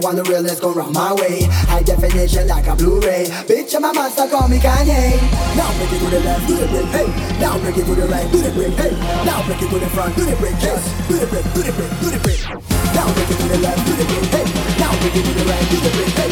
Everyone the realness go round my way. High definition like a Blu-ray. Bitch, I'm a master, call me Kanye. Now break it to the left, do the break, hey. Now break it to the right, do the break, hey. Now break it to the front, do the break, yes. Do the break, do the break, do the break. Now break it to the left, do the break, hey. Now break it to the right, do the break, hey.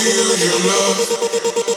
feel your love.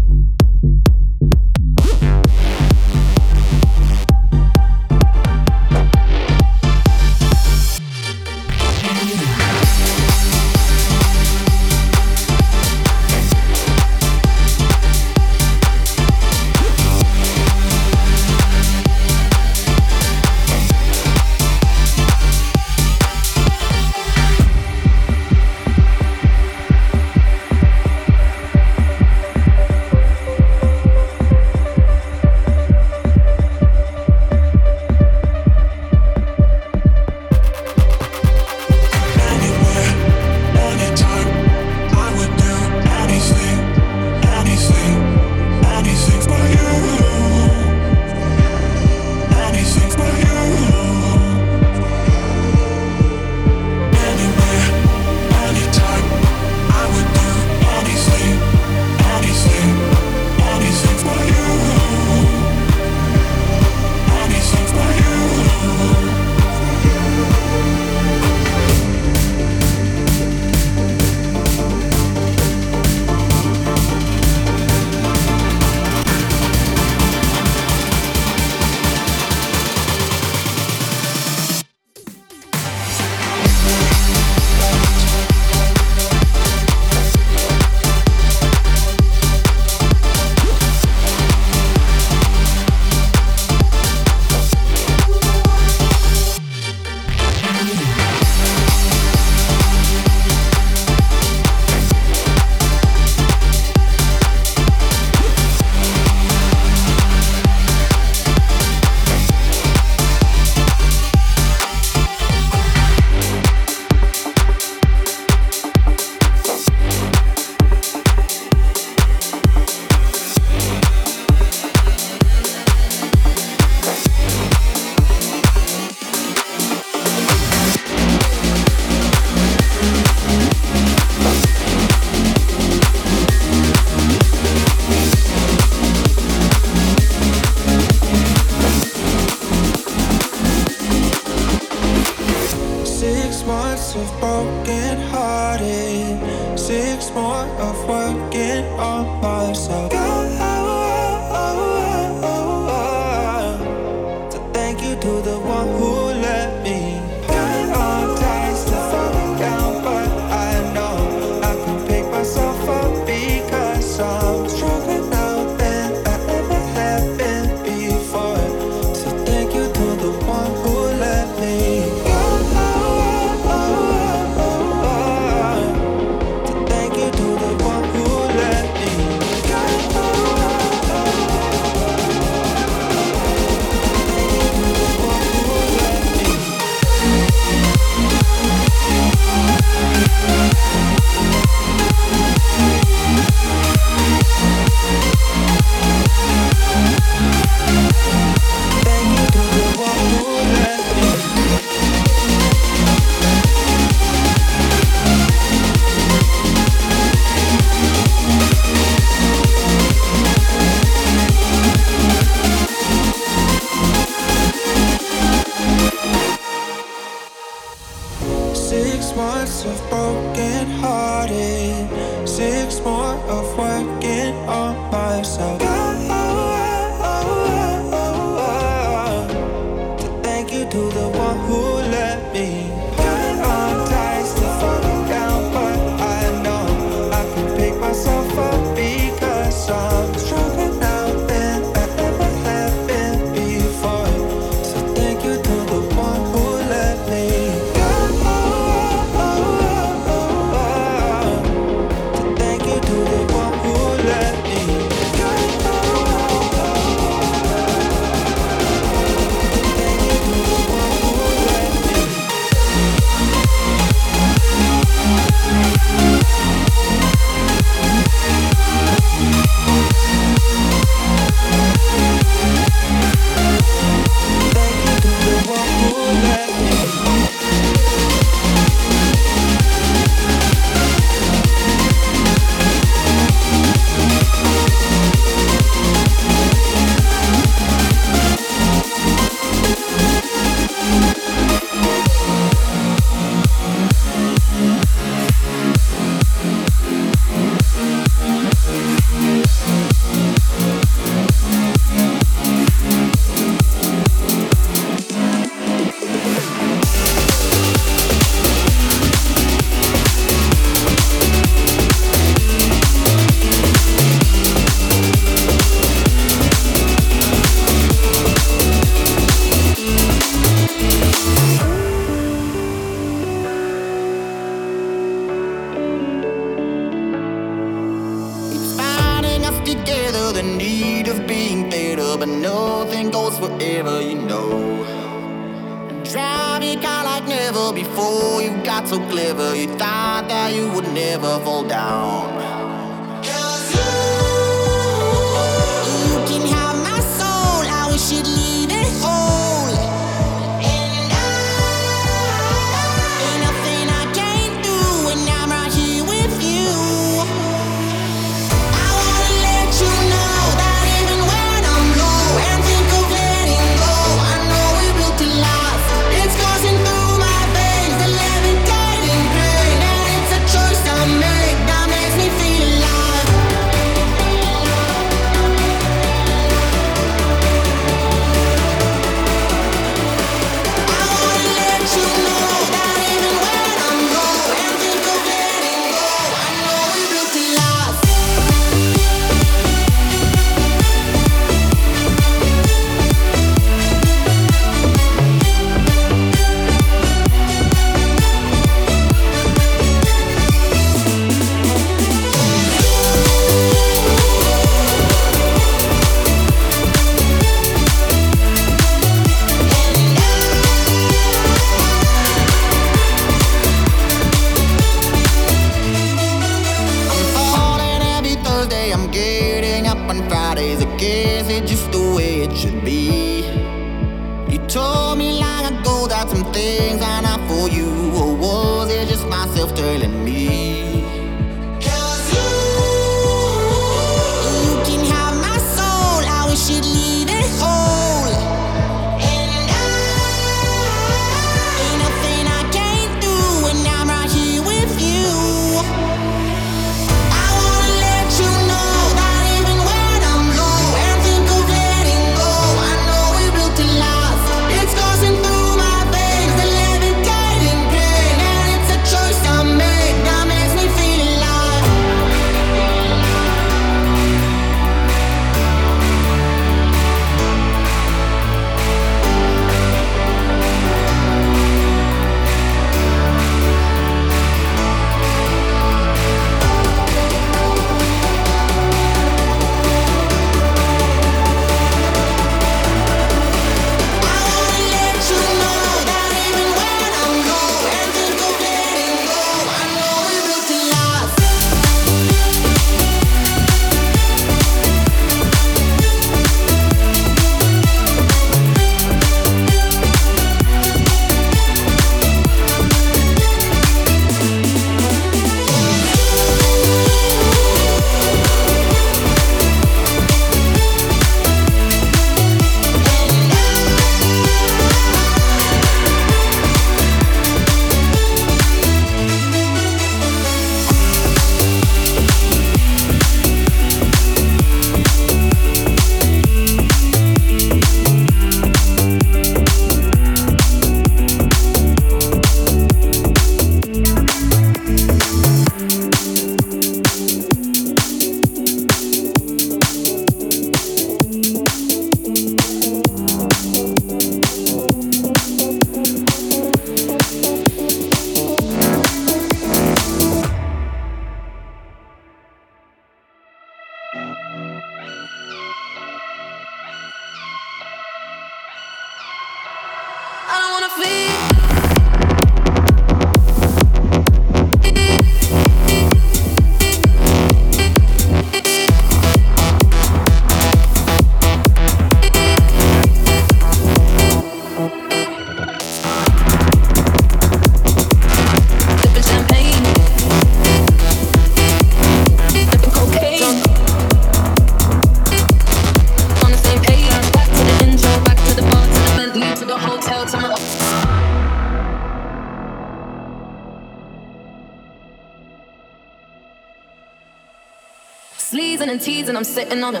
Sitting on him.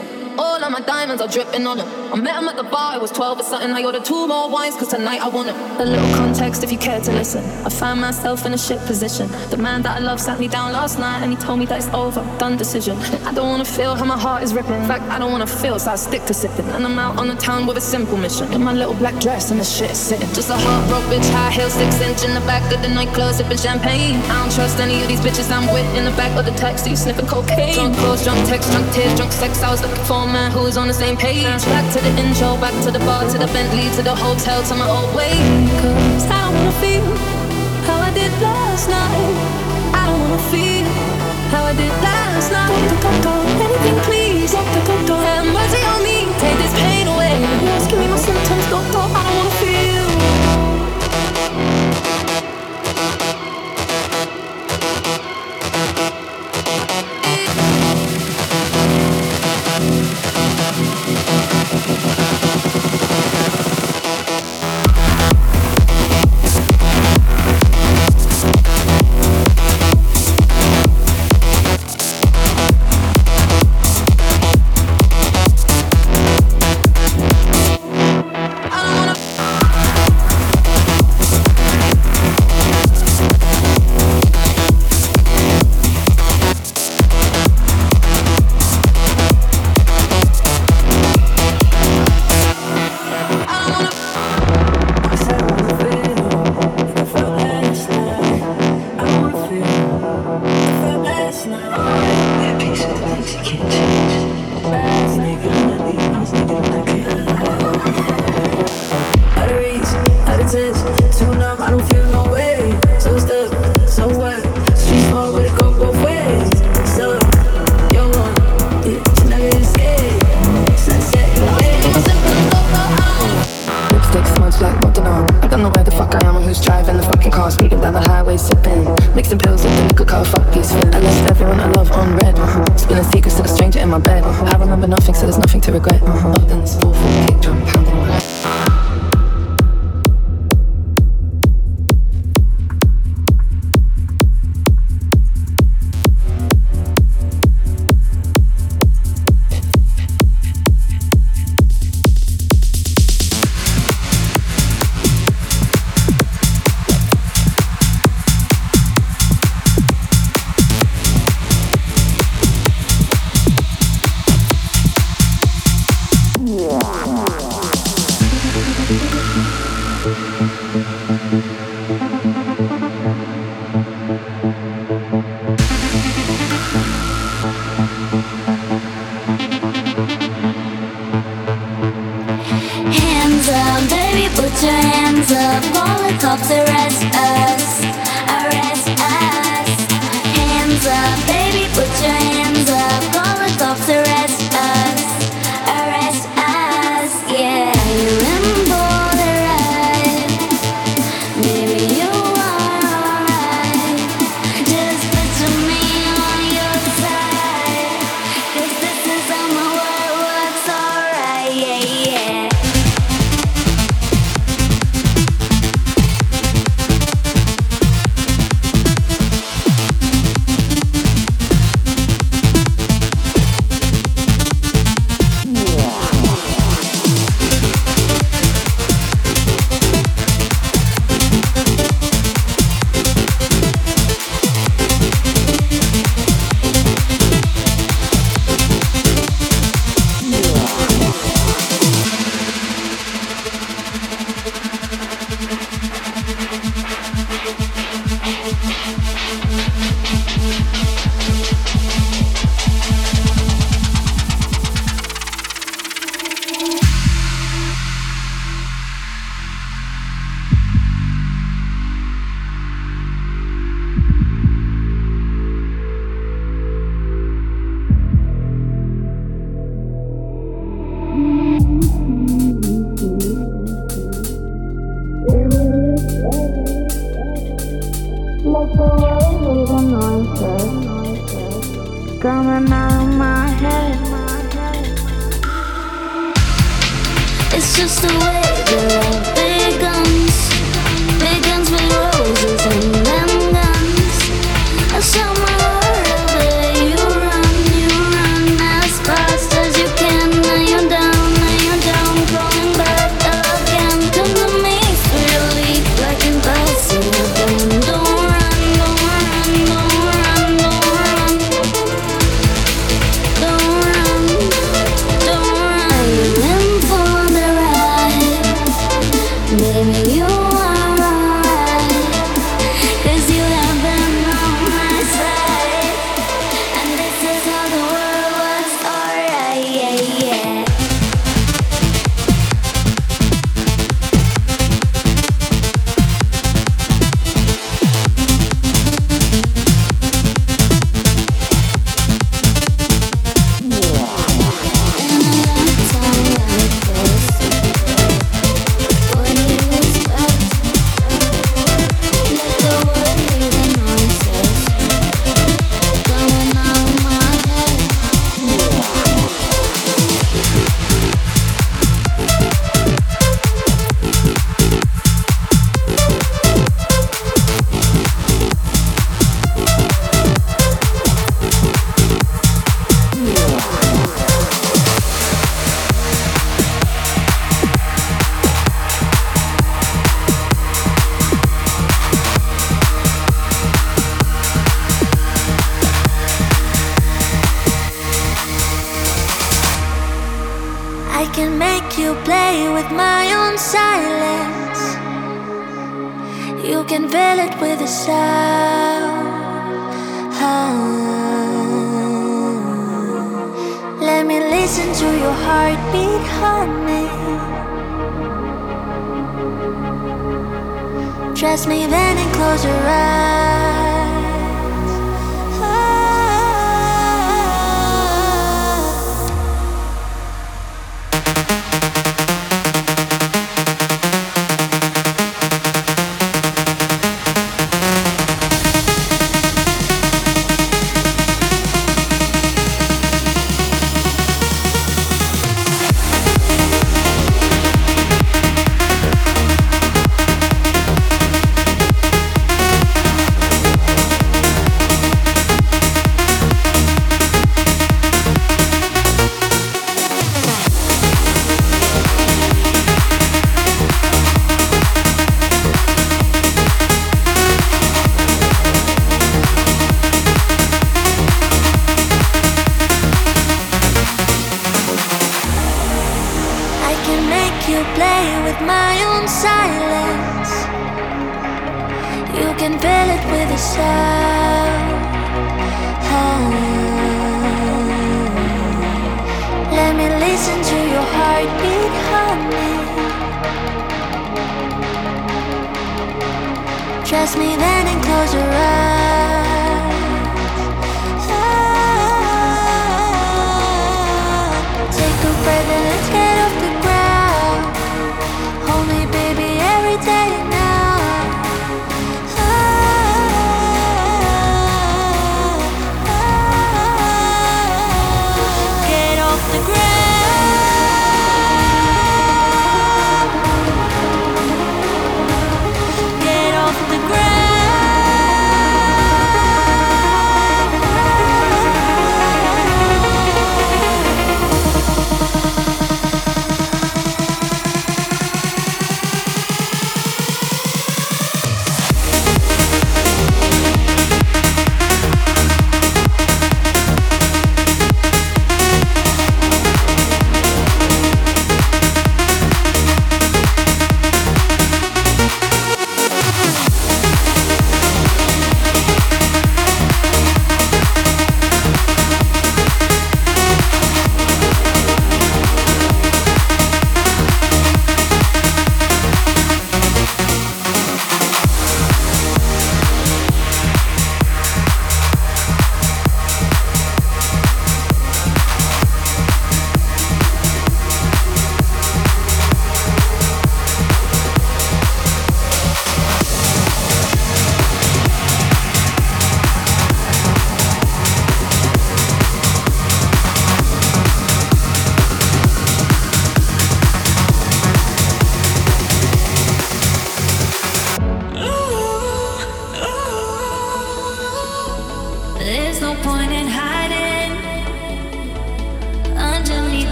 Context if you care to listen. I found myself in a shit position. The man that I love sat me down last night and he told me that it's over, done decision. I don't wanna feel how my heart is ripping. In fact, I don't wanna feel, so I stick to sipping. And I'm out on the town with a simple mission. In my little black dress and the shit sitting. Just a heartbroken bitch, high heel, six inch in the back of the nightclub, sipping champagne. I don't trust any of these bitches I'm with in the back of the taxi, sniffing cocaine. Drunk calls, drunk texts, drunk tears, drunk sex. I was looking for a man who was on the same page. Back to the intro, back to the bar, to the Bentley, to the hotel, to my old way. Cause I don't wanna feel how I did last night. I don't wanna feel how I did last night. Anything please, have mercy on me,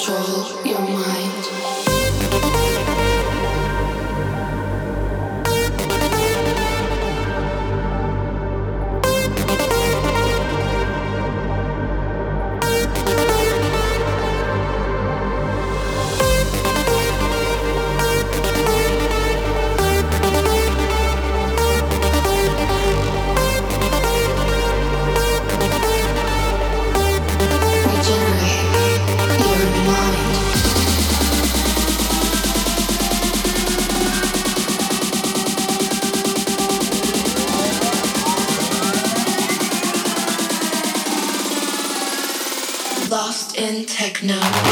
control your mind. I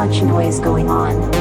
want more, more, more.